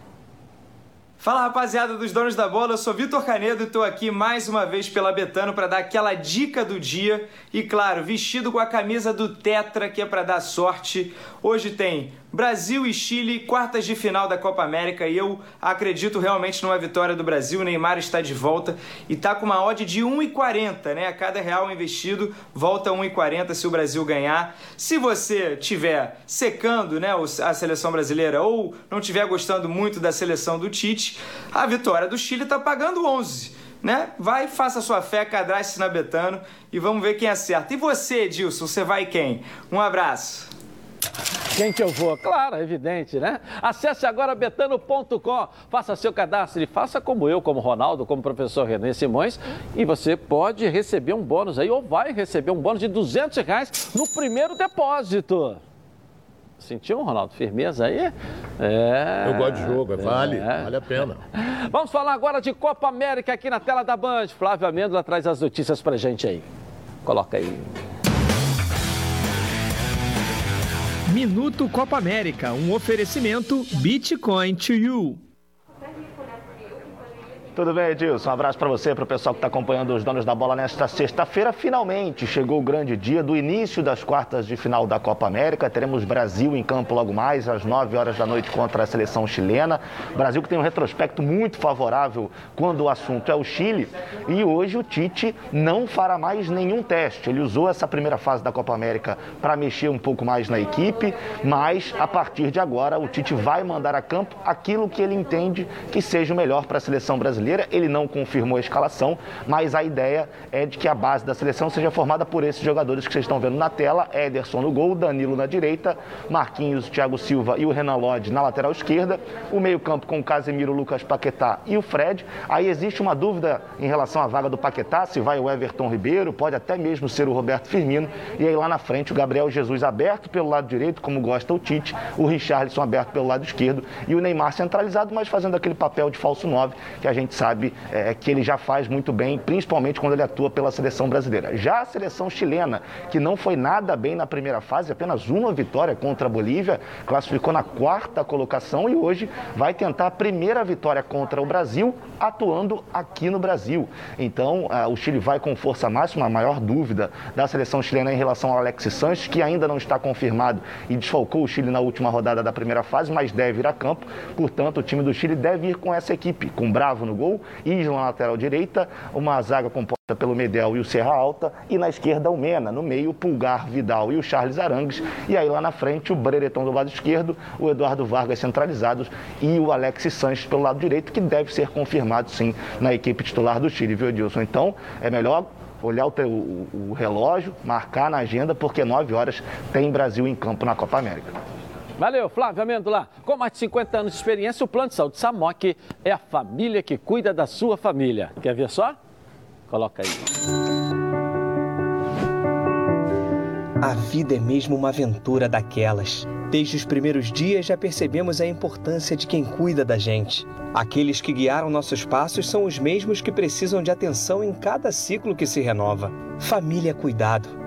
Fala rapaziada dos donos da bola, eu sou Vitor Canedo e estou aqui mais uma vez pela Betano para dar aquela dica do dia e claro, vestido com a camisa do Tetra que é para dar sorte. Hoje tem Brasil e Chile, quartas de final da Copa América, e eu acredito realmente numa vitória do Brasil. O Neymar está de volta e está com uma odd de 1,40, né? A cada real investido volta 1,40 se o Brasil ganhar. Se você tiver secando, né, a seleção brasileira ou não tiver gostando muito da seleção do Tite, a vitória do Chile está pagando 11 né? Vai, faça sua fé, cadastre na Betano e vamos ver quem acerta. E você, Edilson, você vai quem? Um abraço. Quem que eu vou? Claro, é evidente, né? Acesse agora betano.com, faça seu cadastro e faça como eu, como Ronaldo, como professor René Simões e você pode receber um bônus aí ou vai receber um bônus de 200 reais no primeiro depósito. Sentiu, Ronaldo? Firmeza aí? É. Eu gosto de jogo, é, vale, é. vale a pena. [LAUGHS] Vamos falar agora de Copa América aqui na tela da Band. Flávio Amêndola traz as notícias pra gente aí. Coloca aí. Minuto Copa América, um oferecimento Bitcoin to You. Tudo bem, Edilson? Um abraço para você, para o pessoal que está acompanhando os donos da bola nesta sexta-feira. Finalmente chegou o grande dia do início das quartas de final da Copa América. Teremos Brasil em campo logo mais, às 9 horas da noite, contra a seleção chilena. Brasil que tem um retrospecto muito favorável quando o assunto é o Chile. E hoje o Tite não fará mais nenhum teste. Ele usou essa primeira fase da Copa América para mexer um pouco mais na equipe, mas a partir de agora o Tite vai mandar a campo aquilo que ele entende que seja o melhor para a seleção brasileira brasileira. Ele não confirmou a escalação, mas a ideia é de que a base da seleção seja formada por esses jogadores que vocês estão vendo na tela: Ederson no gol, Danilo na direita, Marquinhos, Thiago Silva e o Renan Lodge na lateral esquerda, o meio-campo com o Casemiro, Lucas Paquetá e o Fred. Aí existe uma dúvida em relação à vaga do Paquetá, se vai o Everton Ribeiro, pode até mesmo ser o Roberto Firmino. E aí lá na frente o Gabriel Jesus aberto pelo lado direito, como gosta o Tite, o Richarlison aberto pelo lado esquerdo e o Neymar centralizado, mas fazendo aquele papel de falso 9 que a gente sabe é, que ele já faz muito bem, principalmente quando ele atua pela seleção brasileira. Já a seleção chilena, que não foi nada bem na primeira fase, apenas uma vitória contra a Bolívia, classificou na quarta colocação e hoje vai tentar a primeira vitória contra o Brasil, atuando aqui no Brasil. Então, o Chile vai com força máxima, a maior dúvida da seleção chilena em relação ao Alexis Sanches, que ainda não está confirmado e desfalcou o Chile na última rodada da primeira fase, mas deve ir a campo. Portanto, o time do Chile deve ir com essa equipe, com Bravo no gol gol, Isla na lateral direita, uma zaga composta pelo Medel e o Serra Alta, e na esquerda o Mena, no meio o Pulgar, Vidal e o Charles Arangues, e aí lá na frente o Brereton do lado esquerdo, o Eduardo Vargas centralizados e o Alex Sanches pelo lado direito, que deve ser confirmado sim na equipe titular do Chile, viu Edilson? Então é melhor olhar o, teu, o, relógio, marcar na agenda, porque 9 horas tem Brasil em campo na Copa América. Valeu, Flávio Amêndola. Com mais de 50 anos de experiência, o Plano de Saúde Samok é a família que cuida da sua família. Quer ver só? Coloca aí. A vida é mesmo uma aventura daquelas. Desde os primeiros dias já percebemos a importância de quem cuida da gente. Aqueles que guiaram nossos passos são os mesmos que precisam de atenção em cada ciclo que se renova. Família é cuidado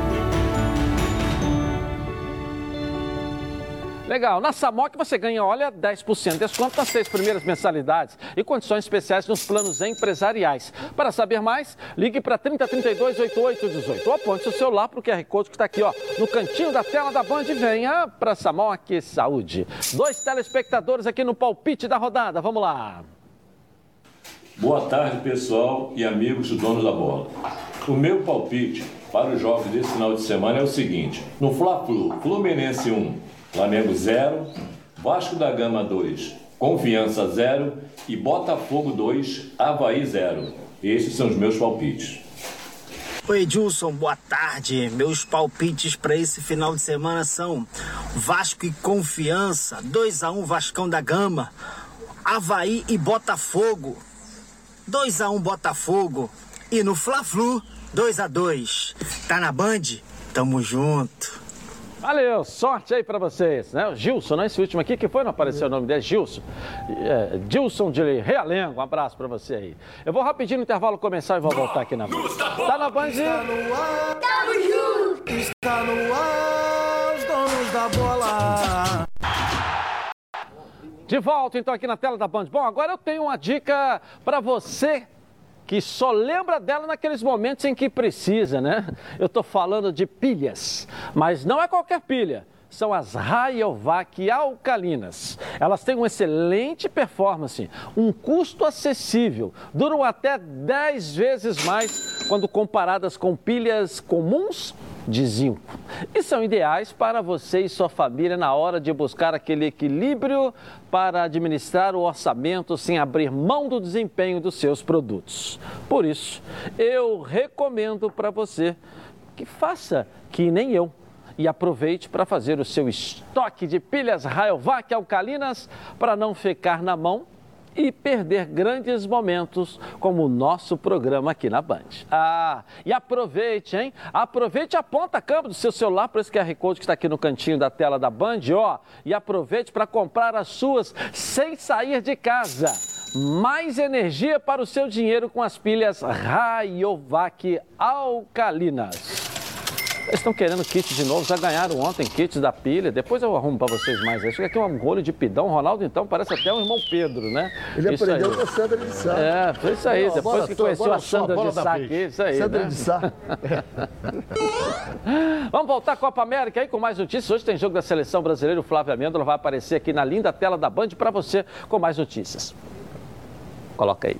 Legal. Na Samok você ganha, olha, 10% de desconto nas três primeiras mensalidades e condições especiais nos planos empresariais. Para saber mais, ligue para 3032 8818 ou aponte o celular para o QR Code que está aqui, ó, no cantinho da tela da Band venha para Samok Saúde. Dois telespectadores aqui no palpite da rodada. Vamos lá. Boa tarde, pessoal e amigos do Dono da Bola. O meu palpite para os jogos desse final de semana é o seguinte: no Fla-Flu, Fluminense 1, Flamengo 0, Vasco da Gama 2, Confiança 0 e Botafogo 2, Havaí 0. Esses são os meus palpites. Oi, Edilson, boa tarde. Meus palpites para esse final de semana são Vasco e Confiança, 2 a 1 Vascão da Gama, Havaí e Botafogo, 2 a 1 Botafogo e no Fla-Flu, 2 a 2 Tá na Band? Tamo junto. Valeu, sorte aí pra vocês, né? O Gilson, né? Esse último aqui, que foi? Não apareceu o nome dele, Gilson. É, Gilson de Realengo, um abraço pra você aí. Eu vou rapidinho no intervalo começar e vou voltar aqui na Band. Tá na Band? Está no ar, tamo junto. Está no ar, os donos da bola. De volta então aqui na tela da Band. Bom, agora eu tenho uma dica pra você que só lembra dela naqueles momentos em que precisa, né? Eu estou falando de pilhas, mas não é qualquer pilha. São as Rayovac alcalinas. Elas têm uma excelente performance, um custo acessível, duram até 10 vezes mais quando comparadas com pilhas comuns de zinco. E são ideais para você e sua família na hora de buscar aquele equilíbrio para administrar o orçamento sem abrir mão do desempenho dos seus produtos. Por isso, eu recomendo para você que faça que nem eu e aproveite para fazer o seu estoque de pilhas Rayovac alcalinas para não ficar na mão e perder grandes momentos como o nosso programa aqui na Band. Ah, e aproveite, hein? Aproveite a ponta câmera do seu celular para esse QR Code que está aqui no cantinho da tela da Band, ó, e aproveite para comprar as suas sem sair de casa. Mais energia para o seu dinheiro com as pilhas Rayovac alcalinas. Eles estão querendo kit de novo, já ganharam ontem kits da pilha. Depois eu arrumo para vocês mais. Chega aqui um rolho de pidão. Ronaldo, então, parece até o irmão Pedro, né? Ele isso aprendeu aí. com a Sandra de Sá. É, foi isso aí. Não, Depois bola que conheceu bola a Sandra de Sá aqui, isso aí. Sandra né? de Sá. [LAUGHS] Vamos voltar à Copa América aí com mais notícias. Hoje tem jogo da seleção brasileira. O Flávio Amêndola vai aparecer aqui na linda tela da Band para você com mais notícias. Coloca aí.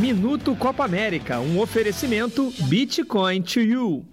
Minuto Copa América, um oferecimento Bitcoin to you.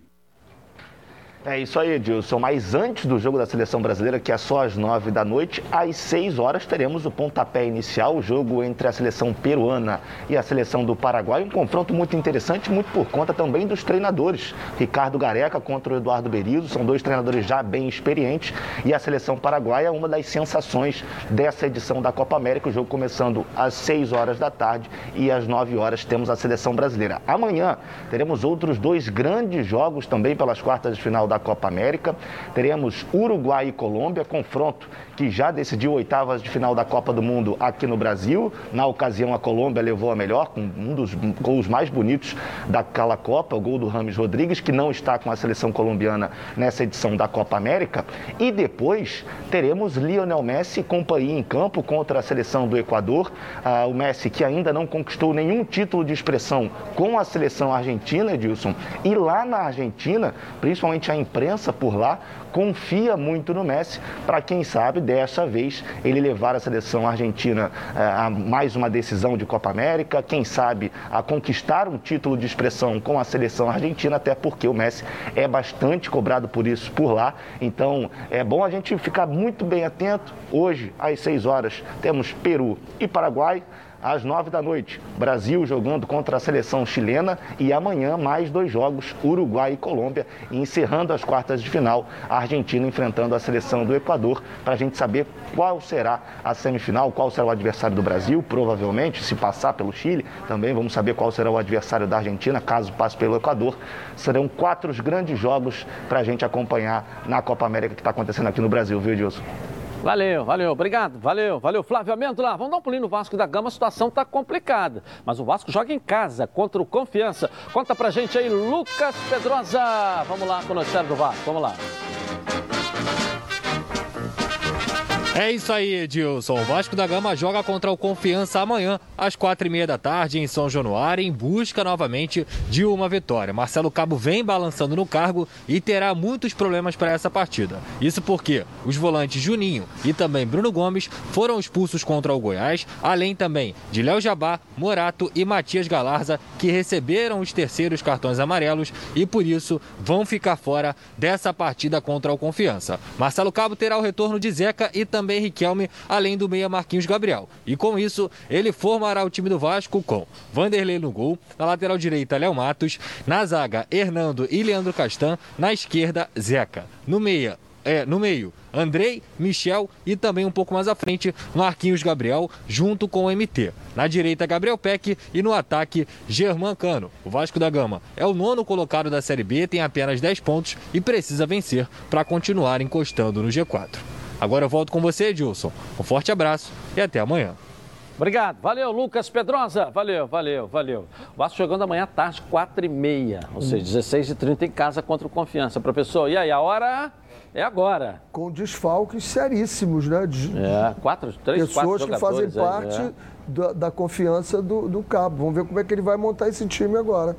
É isso aí, Edilson. Mas antes do jogo da seleção brasileira, que é só às nove da noite, às seis horas teremos o pontapé inicial, o jogo entre a seleção peruana e a seleção do Paraguai. Um confronto muito interessante, muito por conta também dos treinadores. Ricardo Gareca contra o Eduardo Berizzo, são dois treinadores já bem experientes. E a seleção paraguaia é uma das sensações dessa edição da Copa América. O jogo começando às seis horas da tarde e às nove horas temos a seleção brasileira. Amanhã teremos outros dois grandes jogos também pelas quartas de final da Copa América. Teremos Uruguai e Colômbia, confronto que já decidiu oitavas de final da Copa do Mundo aqui no Brasil. Na ocasião, a Colômbia levou a melhor, com um dos gols mais bonitos daquela Copa, o gol do Rames Rodrigues, que não está com a seleção colombiana nessa edição da Copa América. E depois teremos Lionel Messi e companhia em campo contra a seleção do Equador. Ah, o Messi que ainda não conquistou nenhum título de expressão com a seleção argentina, Edilson. E lá na Argentina, principalmente a imprensa por lá, confia muito no Messi para quem sabe dessa vez ele levar a seleção argentina eh, a mais uma decisão de Copa América, quem sabe a conquistar um título de expressão com a seleção argentina, até porque o Messi é bastante cobrado por isso por lá. Então é bom a gente ficar muito bem atento. Hoje, às 6 horas, temos Peru e Paraguai às nove da noite. Brasil jogando contra a seleção chilena e amanhã mais dois jogos, Uruguai e Colômbia. E encerrando as quartas de final, a Argentina enfrentando a seleção do Equador, para a gente saber qual será a semifinal, qual será o adversário do Brasil, provavelmente, se passar pelo Chile. Também vamos saber qual será o adversário da Argentina, caso passe pelo Equador. Serão quatro grandes jogos para a gente acompanhar na Copa América que está acontecendo aqui no Brasil, viu, Edilson? Valeu, valeu, obrigado, valeu, valeu. Flávio Amêndola, vamos dar um pulinho no Vasco da Gama, a situação está complicada. Mas o Vasco joga em casa contra o Confiança. Conta pra gente aí, Lucas Pedrosa. Vamos lá com o noticiário do Vasco, vamos lá. É isso aí, Edilson. O Vasco da Gama joga contra o Confiança amanhã, às quatro e meia da tarde, em São Januário, em busca novamente de uma vitória. Marcelo Cabo vem balançando no cargo e terá muitos problemas para essa partida. Isso porque os volantes Juninho e também Bruno Gomes foram expulsos contra o Goiás, além também de Léo Jabá, Morato e Matias Galarza, que receberam os terceiros cartões amarelos e por isso vão ficar fora dessa partida contra o Confiança. Marcelo Cabo terá o retorno de Zeca e também Riquelme, além do meia Marquinhos Gabriel. E com isso, ele formará o time do Vasco com Vanderlei no gol, na lateral direita Léo Matos, na zaga Hernando e Leandro Castan, na esquerda Zeca. No meia, é, no meio, Andrei, Michel e também um pouco mais à frente, Marquinhos Gabriel, junto com o MT. Na direita, Gabriel Peck e no ataque, Germán Cano. O Vasco da Gama é o nono colocado da Série B, tem apenas 10 pontos e precisa vencer para continuar encostando no G4. Agora eu volto com você, Edilson. Um forte abraço e até amanhã. Obrigado. Valeu, Lucas Pedrosa. Valeu, valeu, valeu. O Vasco jogando amanhã à tarde, 4h30, ou seja, 16h30 em casa contra o Confiança. Professor, e aí, a hora é agora. Com desfalques seríssimos, né? De, É, quatro, três, pessoas quatro que fazem aí, parte é. da, da confiança do, do Cabo. Vamos ver como é que ele vai montar esse time agora.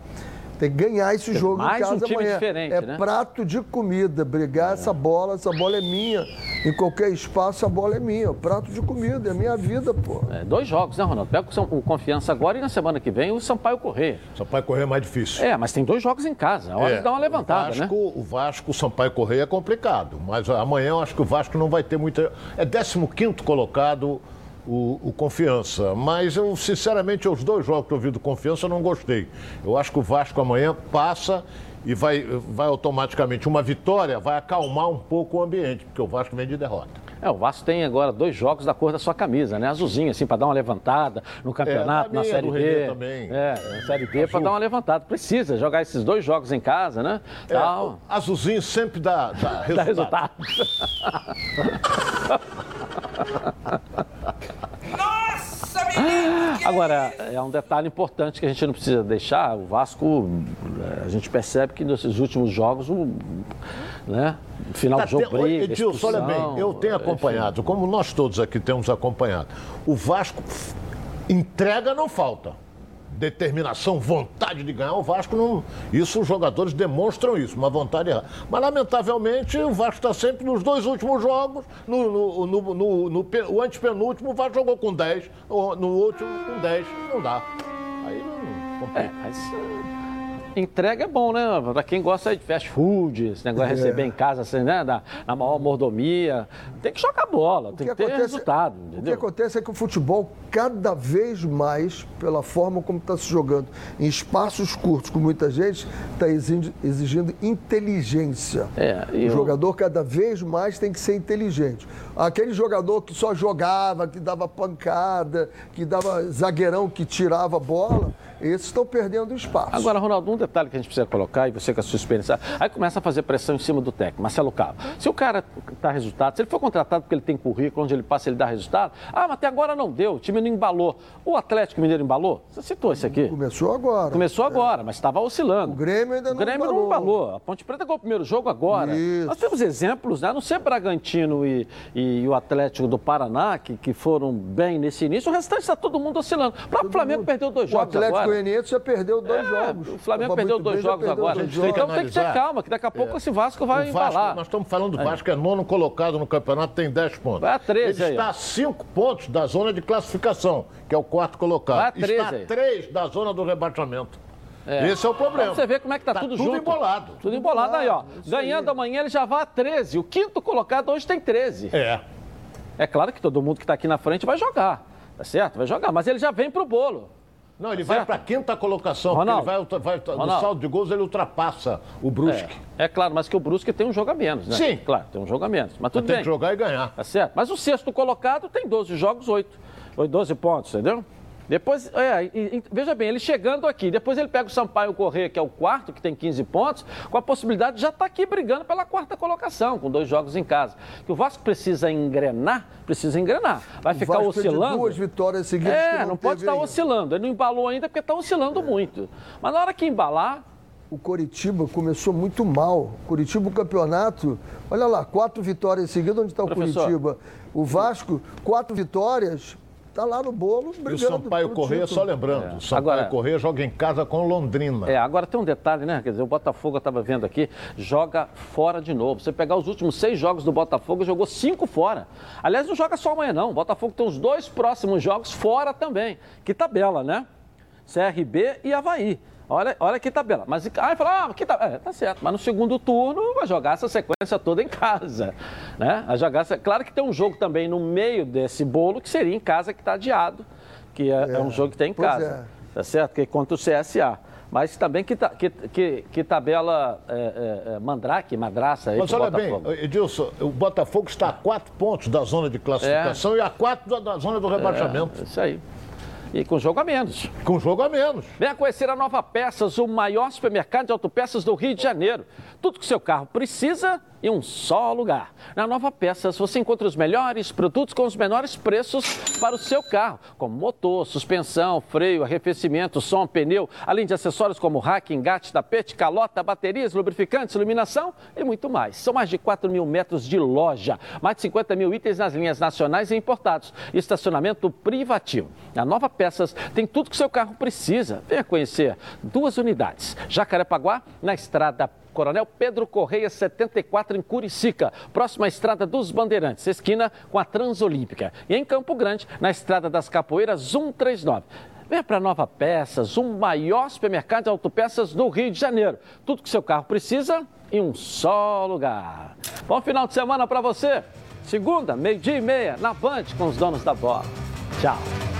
Tem que ganhar esse jogo mais em um casa time amanhã. diferente, é né? prato de comida, brigar essa bola, essa bola é minha. Em qualquer espaço a bola é minha. Prato de comida, é minha vida, pô. É, dois jogos, né, Ronaldo? Pega o Confiança agora e na semana que vem o Sampaio Correr. Sampaio Correr é mais difícil. É, mas tem dois jogos em casa. A hora de dar uma levantada, o né? Vasco, O Vasco, o Sampaio Correia é complicado, mas amanhã eu acho que o Vasco não vai ter muita. É 15 colocado o, o Confiança, mas eu, sinceramente, os dois jogos que eu vi do Confiança eu não gostei. Eu acho que o Vasco amanhã passa e vai, vai automaticamente. Uma vitória vai acalmar um pouco o ambiente, porque o Vasco vem de derrota. É, o Vasco tem agora dois jogos da cor da sua camisa, né? Azulzinho, assim, para dar uma levantada no campeonato, É, na na Série. Renê também. É, na Série B para dar uma levantada. Precisa jogar esses dois jogos em casa, né? É, Tal. Azulzinho sempre dá, dá [LAUGHS] Dá resultado. [LAUGHS] resultado. Agora, é um detalhe importante que a gente não precisa deixar. O Vasco, eh, a gente percebe que nesses últimos jogos, o né, final Tá do jogo te- briga, Edilson, olha bem, eu tenho enfim. acompanhado, como nós todos aqui temos acompanhado. O Vasco entrega não falta. Determinação, vontade de ganhar, o Vasco não. Isso os jogadores demonstram isso, uma vontade errada. Mas, lamentavelmente, o Vasco está sempre nos dois últimos jogos. No, no, no, no- o antepenúltimo, o Vasco jogou com 10, o- no último com 10. Não dá. Aí não. complica. É, mas entrega é bom, né? Pra quem gosta de fast food, esse negócio de É. receber em casa, assim, né? Na, na maior mordomia. Tem que jogar bola, tem que, ter resultado, O que entendeu? acontece é que o futebol, cada vez mais, pela forma como está se jogando, em espaços curtos com muita gente, está exigindo, exigindo inteligência. É, o eu- jogador cada vez mais tem que ser inteligente. Aquele jogador que só jogava, que dava pancada, que dava zagueirão, que tirava a bola, esses estão perdendo espaço. Agora, Ronaldo, um detalhe que a gente precisa colocar, e você com a sua experiência, aí começa a fazer pressão em cima do técnico, Marcelo Cabo. Se o cara dá resultado, se ele for contratado porque ele tem currículo, onde ele passa ele dá resultado, ah, mas até agora não deu, o time não embalou. O Atlético Mineiro embalou? Você citou isso aqui. Começou agora. Começou agora, mas estava oscilando. O Grêmio ainda O Grêmio não embalou. A Ponte Preta ganhou o primeiro jogo agora. Nós temos exemplos, né? A não ser Bragantino e, e o Atlético do Paraná, que, que foram bem nesse início, o restante está todo mundo oscilando. O próprio Flamengo perdeu dois jogos Atlético agora. Goianiense já perdeu dois É, jogos. O Flamengo perdeu dois jogos perdeu agora. dois tem que Então tem que ter calma, que daqui a pouco esse Vasco vai O Vasco, embalar. nós estamos falando do É. Vasco, é nono colocado no campeonato, tem 10 pontos. Vai a 13 Ele aí, está a 5 pontos da zona de classificação, que é o quarto colocado. Vai a 13 está aí. a 3 da zona do rebaixamento. É. Esse é o problema. Pra você ver como é que tá, Tá tudo, tudo junto. embolado. Tudo embolado aí, ó. Ganhando amanhã ele já vai a 13. O quinto colocado hoje tem 13. É. É claro que todo mundo que está aqui na frente vai jogar. Tá certo? Vai jogar. Mas ele já vem pro bolo. Não, ele Tá vai certo? para a quinta colocação, Ronaldo. porque ele vai, vai, no saldo de gols ele ultrapassa o Brusque. É, é claro, mas que o Brusque tem um jogo a menos, né? Sim. Claro, tem um jogo a menos. Mas tudo tem bem. que jogar e ganhar. Tá certo? Mas o sexto colocado tem 12 jogos, 8. 12 pontos, entendeu? Depois, é, veja bem, ele chegando aqui, depois ele pega o Sampaio Corrêa, que é o quarto, que tem 15 pontos, com a possibilidade de já estar aqui brigando pela quarta colocação, com dois jogos em casa. Que o Vasco precisa engrenar, precisa engrenar. Vai O ficar de oscilando. duas vitórias seguidas É, não, não pode estar ainda. oscilando. Ele não embalou ainda porque está oscilando muito. Mas na hora que embalar, O Coritiba começou muito mal. Curitiba, o campeonato, olha lá, quatro vitórias seguidas, onde está o. Curitiba? O Vasco, quatro vitórias, está lá no bolo, E o brigando. Sampaio Correia, só lembrando, o Sampaio Agora- Correia joga em casa com Londrina. É, agora tem um detalhe, né? Quer dizer, o Botafogo, eu estava vendo aqui, joga fora de novo. Você pegar os últimos seis jogos do Botafogo, jogou cinco fora. Aliás, não joga só amanhã, não. O Botafogo tem os dois próximos jogos fora também. Que tabela, né? CRB e Havaí. Olha, olha que tabela. Mas aí fala, ah, que tabela. É, tá certo. Mas no segundo turno vai jogar essa sequência toda em casa. Né? Vai jogar essa... Claro que tem um jogo também no meio desse bolo que seria em casa que está adiado. Que é, é um jogo que tem em pois casa. é. Tá certo? Que é contra o CSA. Mas também que, que, que, que tabela é, é, Mandrake, Madraça aí Mas olha bem, Edilson, o Botafogo está a quatro pontos da zona de classificação é. e a quatro da, da zona do rebaixamento. É, isso aí. E com jogo a menos. Com jogo a menos. Venha conhecer a Nova Peças, o maior supermercado de autopeças do Rio de Janeiro. Tudo que seu carro precisa em um só lugar. Na Nova Peças você encontra os melhores produtos com os menores preços para o seu carro, como motor, suspensão, freio, arrefecimento, som, pneu, além de acessórios como rack, engate, tapete, calota, baterias, lubrificantes, iluminação e muito mais. São mais de 4 mil metros de loja, mais de 50 mil itens nas linhas nacionais e importados, estacionamento privativo. Na Nova Peças tem tudo que seu carro precisa. Venha conhecer duas unidades. Jacarepaguá, na estrada Coronel Pedro Correia 74 em Curicica, próxima à Estrada dos Bandeirantes, esquina com a Transolímpica. E em Campo Grande, na Estrada das Capoeiras 139. Venha para Nova Peças, o maior supermercado de autopeças do Rio de Janeiro. Tudo que seu carro precisa em um só lugar. Bom final de semana para você. Segunda, meio-dia e meia, na Band com os donos da bola. Tchau.